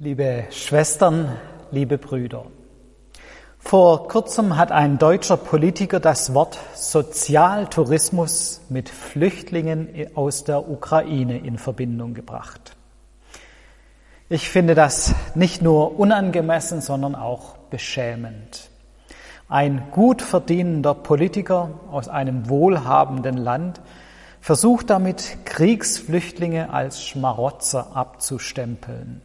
Liebe Schwestern, liebe Brüder, vor kurzem hat ein deutscher Politiker das Wort Sozialtourismus mit Flüchtlingen aus der Ukraine in Verbindung gebracht. Ich finde das nicht nur unangemessen, sondern auch beschämend. Ein gut verdienender Politiker aus einem wohlhabenden Land versucht damit, Kriegsflüchtlinge als Schmarotzer abzustempeln.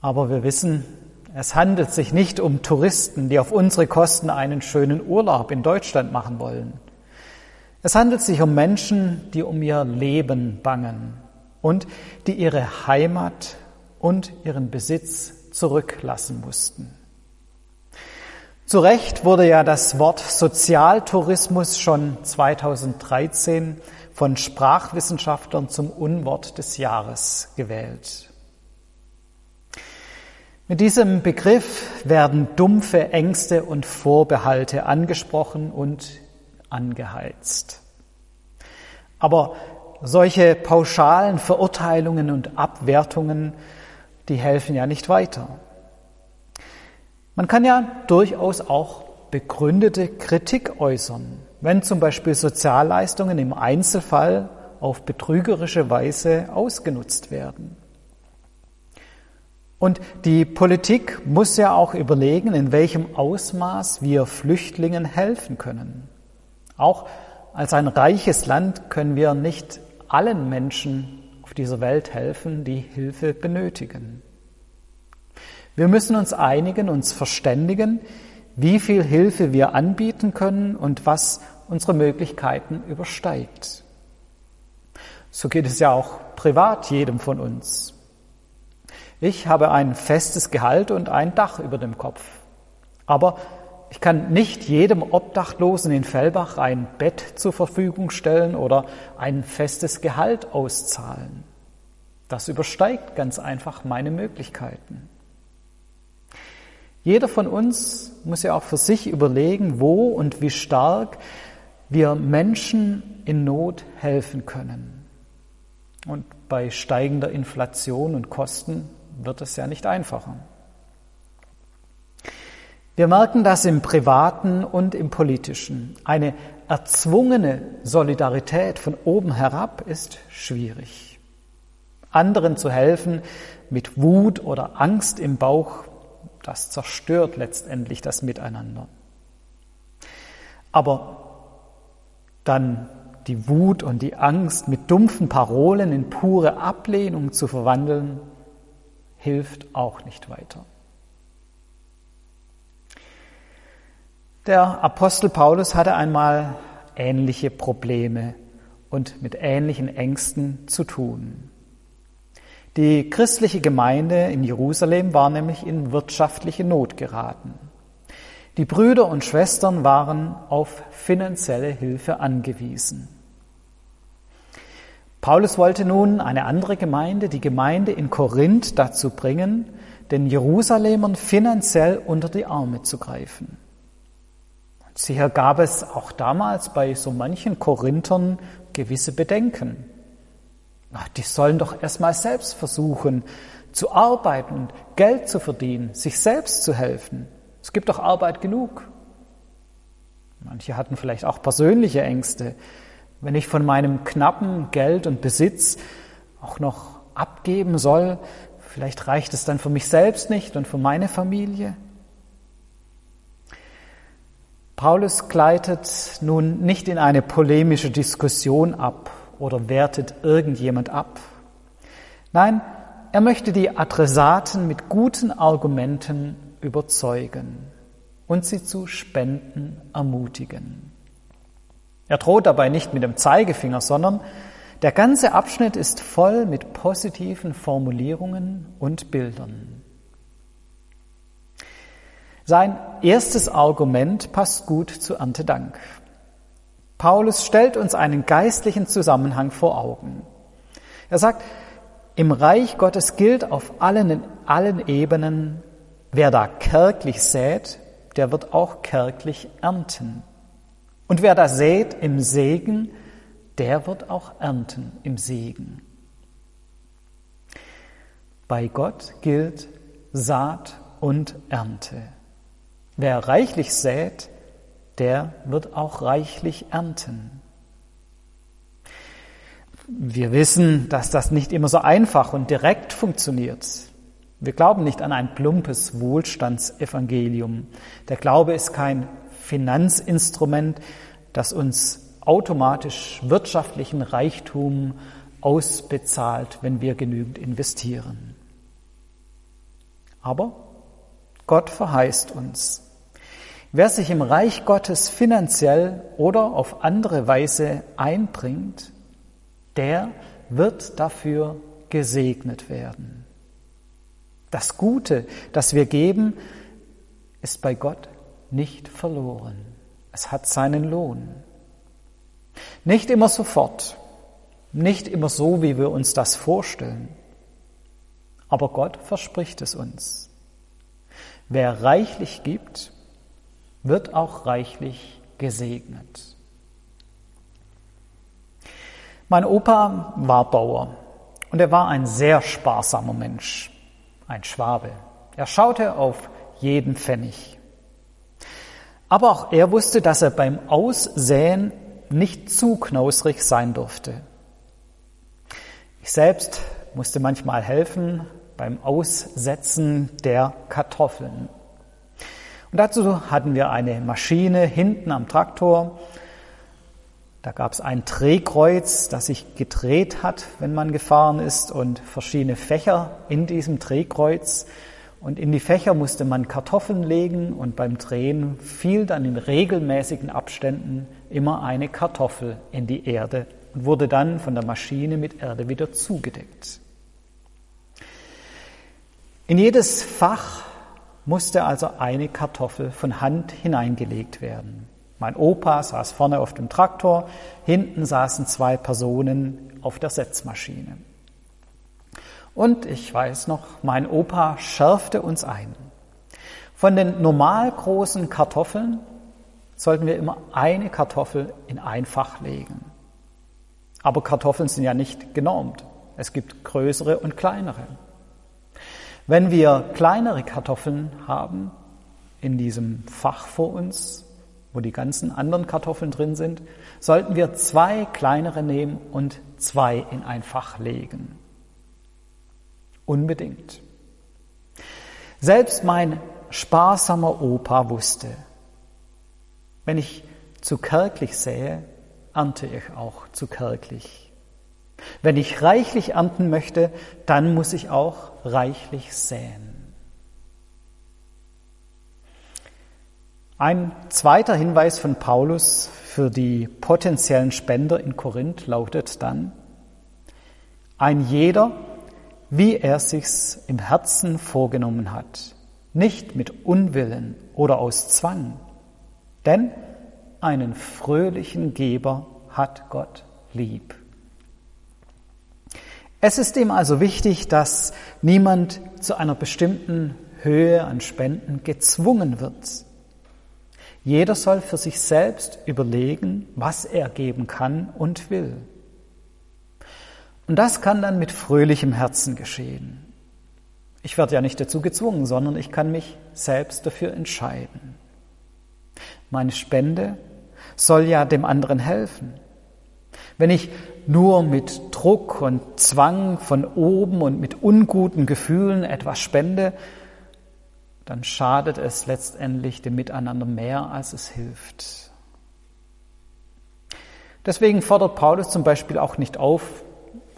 Aber wir wissen, es handelt sich nicht um Touristen, die auf unsere Kosten einen schönen Urlaub in Deutschland machen wollen. Es handelt sich um Menschen, die um ihr Leben bangen und die ihre Heimat und ihren Besitz zurücklassen mussten. Zu Recht wurde ja das Wort Sozialtourismus schon 2013 von Sprachwissenschaftlern zum Unwort des Jahres gewählt. Mit diesem Begriff werden dumpfe Ängste und Vorbehalte angesprochen und angeheizt. Aber solche pauschalen Verurteilungen und Abwertungen, die helfen ja nicht weiter. Man kann ja durchaus auch begründete Kritik äußern, wenn zum Beispiel Sozialleistungen im Einzelfall auf betrügerische Weise ausgenutzt werden. Und die Politik muss ja auch überlegen, in welchem Ausmaß wir Flüchtlingen helfen können. Auch als ein reiches Land können wir nicht allen Menschen auf dieser Welt helfen, die Hilfe benötigen. Wir müssen uns einigen, uns verständigen, wie viel Hilfe wir anbieten können und was unsere Möglichkeiten übersteigt. So geht es ja auch privat jedem von uns. Ich habe ein festes Gehalt und ein Dach über dem Kopf. Aber ich kann nicht jedem Obdachlosen in Fellbach ein Bett zur Verfügung stellen oder ein festes Gehalt auszahlen. Das übersteigt ganz einfach meine Möglichkeiten. Jeder von uns muss ja auch für sich überlegen, wo und wie stark wir Menschen in Not helfen können. Und bei steigender Inflation und Kosten wird es ja nicht einfacher. Wir merken das im privaten und im politischen. Eine erzwungene Solidarität von oben herab ist schwierig. Anderen zu helfen mit Wut oder Angst im Bauch, das zerstört letztendlich das Miteinander. Aber dann die Wut und die Angst mit dumpfen Parolen in pure Ablehnung zu verwandeln, hilft auch nicht weiter. Der Apostel Paulus hatte einmal ähnliche Probleme und mit ähnlichen Ängsten zu tun. Die christliche Gemeinde in Jerusalem war nämlich in wirtschaftliche Not geraten. Die Brüder und Schwestern waren auf finanzielle Hilfe angewiesen. Paulus wollte nun eine andere Gemeinde, die Gemeinde in Korinth, dazu bringen, den Jerusalemern finanziell unter die Arme zu greifen. sicher gab es auch damals bei so manchen Korinthern gewisse Bedenken. Die sollen doch erstmal selbst versuchen zu arbeiten und Geld zu verdienen, sich selbst zu helfen. Es gibt doch Arbeit genug. Manche hatten vielleicht auch persönliche Ängste. Wenn ich von meinem knappen Geld und Besitz auch noch abgeben soll, vielleicht reicht es dann für mich selbst nicht und für meine Familie. Paulus gleitet nun nicht in eine polemische Diskussion ab oder wertet irgendjemand ab. Nein, er möchte die Adressaten mit guten Argumenten überzeugen und sie zu Spenden ermutigen. Er droht dabei nicht mit dem Zeigefinger, sondern der ganze Abschnitt ist voll mit positiven Formulierungen und Bildern. Sein erstes Argument passt gut zu Erntedank. Paulus stellt uns einen geistlichen Zusammenhang vor Augen. Er sagt, im Reich Gottes gilt auf allen, allen Ebenen, wer da kärglich sät, der wird auch kärglich ernten. Und wer das sät im Segen, der wird auch ernten im Segen. Bei Gott gilt Saat und Ernte. Wer reichlich sät, der wird auch reichlich ernten. Wir wissen, dass das nicht immer so einfach und direkt funktioniert. Wir glauben nicht an ein plumpes Wohlstandsevangelium. Der Glaube ist kein Finanzinstrument, das uns automatisch wirtschaftlichen Reichtum ausbezahlt, wenn wir genügend investieren. Aber Gott verheißt uns, wer sich im Reich Gottes finanziell oder auf andere Weise einbringt, der wird dafür gesegnet werden. Das Gute, das wir geben, ist bei Gott nicht verloren. Es hat seinen Lohn. Nicht immer sofort, nicht immer so, wie wir uns das vorstellen, aber Gott verspricht es uns. Wer reichlich gibt, wird auch reichlich gesegnet. Mein Opa war Bauer und er war ein sehr sparsamer Mensch, ein Schwabe. Er schaute auf jeden Pfennig. Aber auch er wusste, dass er beim Aussäen nicht zu knausrig sein durfte. Ich selbst musste manchmal helfen beim Aussetzen der Kartoffeln. Und dazu hatten wir eine Maschine hinten am Traktor, da gab es ein Drehkreuz, das sich gedreht hat, wenn man gefahren ist, und verschiedene Fächer in diesem Drehkreuz. Und in die Fächer musste man Kartoffeln legen und beim Drehen fiel dann in regelmäßigen Abständen immer eine Kartoffel in die Erde und wurde dann von der Maschine mit Erde wieder zugedeckt. In jedes Fach musste also eine Kartoffel von Hand hineingelegt werden. Mein Opa saß vorne auf dem Traktor, hinten saßen zwei Personen auf der Setzmaschine. Und ich weiß noch, mein Opa schärfte uns ein. Von den normal großen Kartoffeln sollten wir immer eine Kartoffel in ein Fach legen. Aber Kartoffeln sind ja nicht genormt. Es gibt größere und kleinere. Wenn wir kleinere Kartoffeln haben in diesem Fach vor uns, wo die ganzen anderen Kartoffeln drin sind, sollten wir zwei kleinere nehmen und zwei in ein Fach legen. Unbedingt. Selbst mein sparsamer Opa wusste, wenn ich zu kärglich sähe, ernte ich auch zu kärglich. Wenn ich reichlich ernten möchte, dann muss ich auch reichlich säen. Ein zweiter Hinweis von Paulus für die potenziellen Spender in Korinth lautet dann, ein jeder, wie er sich's im Herzen vorgenommen hat, nicht mit Unwillen oder aus Zwang, denn einen fröhlichen Geber hat Gott lieb. Es ist ihm also wichtig, dass niemand zu einer bestimmten Höhe an Spenden gezwungen wird. Jeder soll für sich selbst überlegen, was er geben kann und will. Und das kann dann mit fröhlichem Herzen geschehen. Ich werde ja nicht dazu gezwungen, sondern ich kann mich selbst dafür entscheiden. Meine Spende soll ja dem anderen helfen. Wenn ich nur mit Druck und Zwang von oben und mit unguten Gefühlen etwas spende, dann schadet es letztendlich dem Miteinander mehr, als es hilft. Deswegen fordert Paulus zum Beispiel auch nicht auf,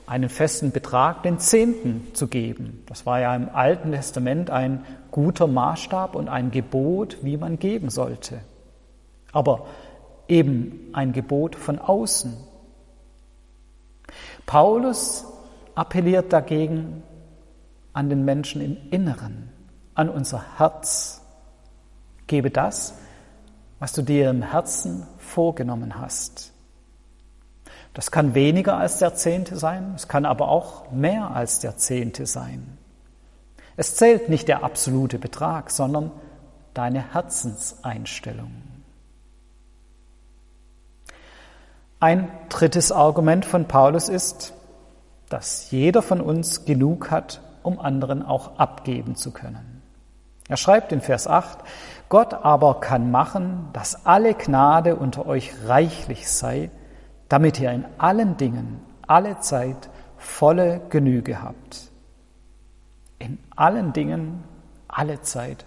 einen festen Betrag, den Zehnten zu geben. Das war ja im Alten Testament ein guter Maßstab und ein Gebot, wie man geben sollte. Aber eben ein Gebot von außen. Paulus appelliert dagegen an den Menschen im Inneren an unser Herz. Gebe das, was du dir im Herzen vorgenommen hast. Das kann weniger als der Zehnte sein, es kann aber auch mehr als der Zehnte sein. Es zählt nicht der absolute Betrag, sondern deine Herzenseinstellung. Ein drittes Argument von Paulus ist, dass jeder von uns genug hat, um anderen auch abgeben zu können. Er schreibt in Vers 8, Gott aber kann machen, dass alle Gnade unter euch reichlich sei, damit ihr in allen Dingen, alle Zeit volle Genüge habt. In allen Dingen, alle Zeit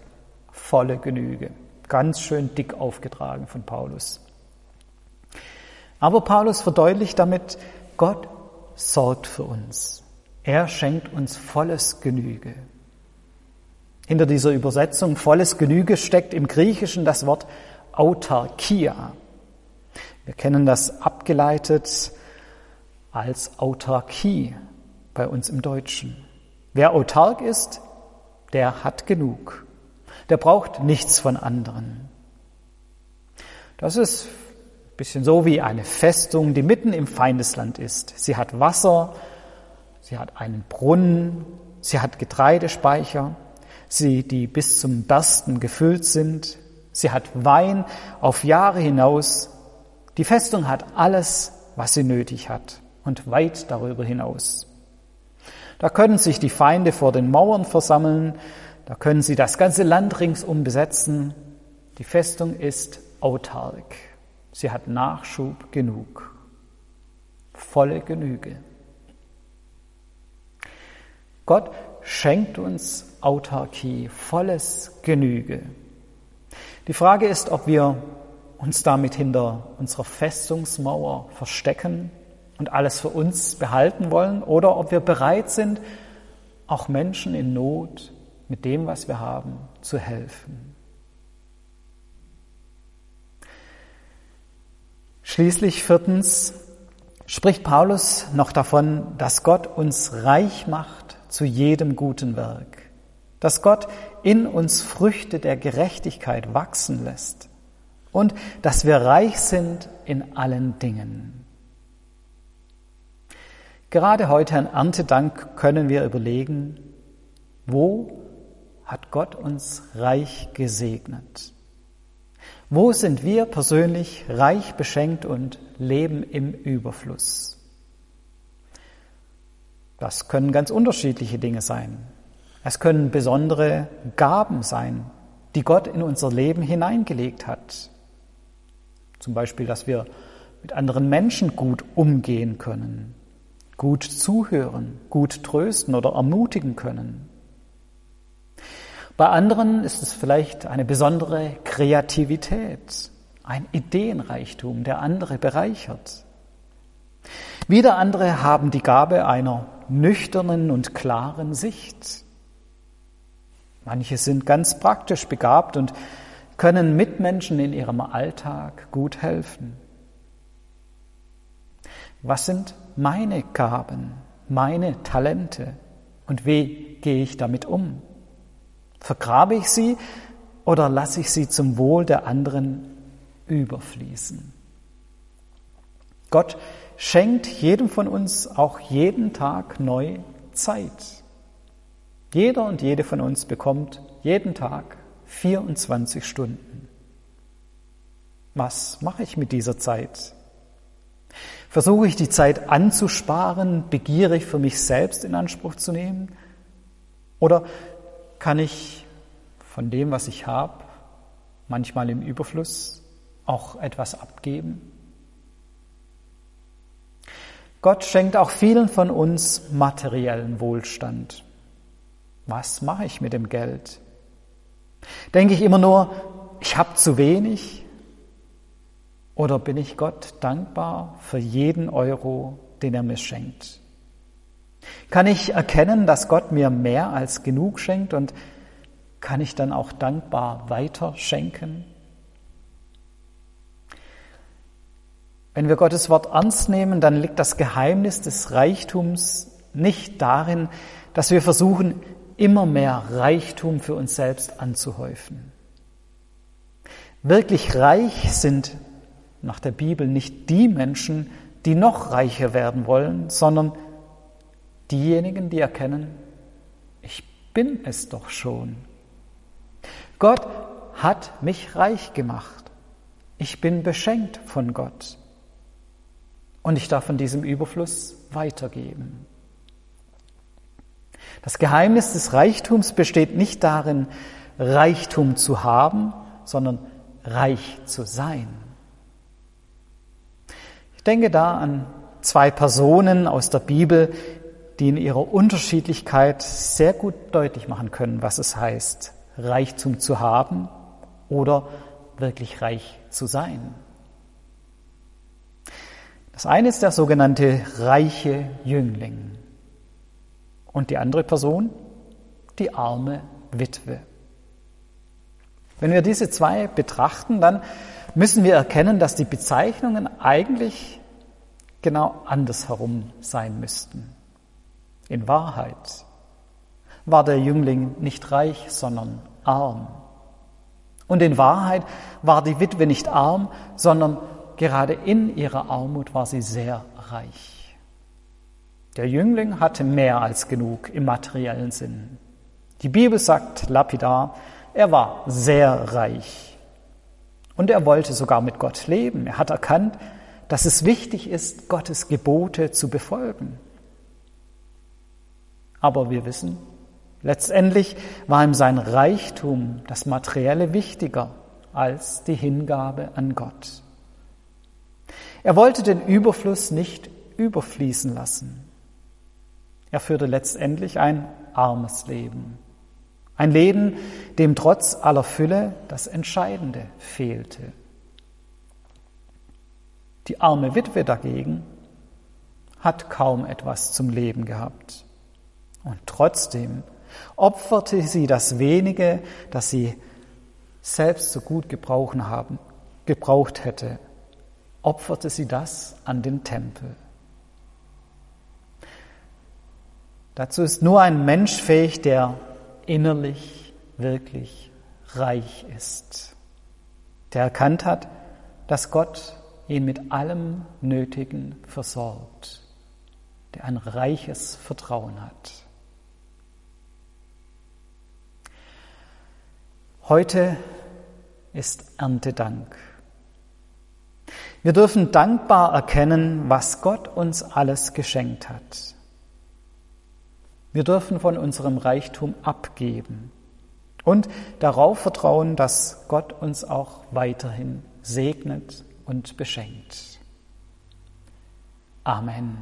volle Genüge. Ganz schön dick aufgetragen von Paulus. Aber Paulus verdeutlicht damit, Gott sorgt für uns. Er schenkt uns volles Genüge. Hinter dieser Übersetzung volles Genüge steckt im Griechischen das Wort Autarkia. Wir kennen das abgeleitet als Autarkie bei uns im Deutschen. Wer autark ist, der hat genug. Der braucht nichts von anderen. Das ist ein bisschen so wie eine Festung, die mitten im Feindesland ist. Sie hat Wasser, sie hat einen Brunnen, sie hat Getreidespeicher, sie, die bis zum Bersten gefüllt sind, sie hat Wein auf Jahre hinaus. Die Festung hat alles, was sie nötig hat und weit darüber hinaus. Da können sich die Feinde vor den Mauern versammeln, da können sie das ganze Land ringsum besetzen. Die Festung ist autark. Sie hat Nachschub genug. Volle Genüge. Gott schenkt uns Autarkie, volles Genüge. Die Frage ist, ob wir uns damit hinter unserer Festungsmauer verstecken und alles für uns behalten wollen oder ob wir bereit sind, auch Menschen in Not mit dem, was wir haben, zu helfen. Schließlich viertens spricht Paulus noch davon, dass Gott uns reich macht zu jedem guten Werk, dass Gott in uns Früchte der Gerechtigkeit wachsen lässt und dass wir reich sind in allen Dingen. Gerade heute an Erntedank können wir überlegen, wo hat Gott uns reich gesegnet? Wo sind wir persönlich reich beschenkt und leben im Überfluss? Das können ganz unterschiedliche Dinge sein. Es können besondere Gaben sein, die Gott in unser Leben hineingelegt hat. Zum Beispiel, dass wir mit anderen Menschen gut umgehen können, gut zuhören, gut trösten oder ermutigen können. Bei anderen ist es vielleicht eine besondere Kreativität, ein Ideenreichtum, der andere bereichert. Wieder andere haben die Gabe einer nüchternen und klaren Sicht. Manche sind ganz praktisch begabt und können Mitmenschen in ihrem Alltag gut helfen. Was sind meine Gaben, meine Talente und wie gehe ich damit um? Vergrabe ich sie oder lasse ich sie zum Wohl der anderen überfließen? Gott schenkt jedem von uns auch jeden Tag neu Zeit. Jeder und jede von uns bekommt jeden Tag 24 Stunden. Was mache ich mit dieser Zeit? Versuche ich die Zeit anzusparen, begierig für mich selbst in Anspruch zu nehmen? Oder kann ich von dem, was ich habe, manchmal im Überfluss, auch etwas abgeben? Gott schenkt auch vielen von uns materiellen Wohlstand. Was mache ich mit dem Geld? Denke ich immer nur, ich habe zu wenig? Oder bin ich Gott dankbar für jeden Euro, den er mir schenkt? Kann ich erkennen, dass Gott mir mehr als genug schenkt und kann ich dann auch dankbar weiter schenken? Wenn wir Gottes Wort ernst nehmen, dann liegt das Geheimnis des Reichtums nicht darin, dass wir versuchen, immer mehr Reichtum für uns selbst anzuhäufen. Wirklich reich sind nach der Bibel nicht die Menschen, die noch reicher werden wollen, sondern diejenigen, die erkennen, ich bin es doch schon. Gott hat mich reich gemacht. Ich bin beschenkt von Gott. Und ich darf von diesem Überfluss weitergeben. Das Geheimnis des Reichtums besteht nicht darin, Reichtum zu haben, sondern reich zu sein. Ich denke da an zwei Personen aus der Bibel, die in ihrer Unterschiedlichkeit sehr gut deutlich machen können, was es heißt, Reichtum zu haben oder wirklich reich zu sein. Das eine ist der sogenannte reiche Jüngling und die andere Person die arme Witwe. Wenn wir diese zwei betrachten, dann müssen wir erkennen, dass die Bezeichnungen eigentlich genau andersherum sein müssten. In Wahrheit war der Jüngling nicht reich, sondern arm. Und in Wahrheit war die Witwe nicht arm, sondern gerade in ihrer Armut war sie sehr reich. Der Jüngling hatte mehr als genug im materiellen Sinn. Die Bibel sagt lapidar, er war sehr reich. Und er wollte sogar mit Gott leben. Er hat erkannt, dass es wichtig ist, Gottes Gebote zu befolgen. Aber wir wissen, letztendlich war ihm sein Reichtum, das Materielle, wichtiger als die Hingabe an Gott. Er wollte den Überfluss nicht überfließen lassen. Er führte letztendlich ein armes Leben. Ein Leben, dem trotz aller Fülle das Entscheidende fehlte. Die arme Witwe dagegen hat kaum etwas zum Leben gehabt. Und trotzdem opferte sie das wenige, das sie selbst so gut gebrauchen haben, gebraucht hätte, opferte sie das an den Tempel. Dazu ist nur ein Mensch fähig, der innerlich wirklich reich ist, der erkannt hat, dass Gott ihn mit allem Nötigen versorgt, der ein reiches Vertrauen hat. Heute ist Erntedank. Wir dürfen dankbar erkennen, was Gott uns alles geschenkt hat. Wir dürfen von unserem Reichtum abgeben und darauf vertrauen, dass Gott uns auch weiterhin segnet und beschenkt. Amen.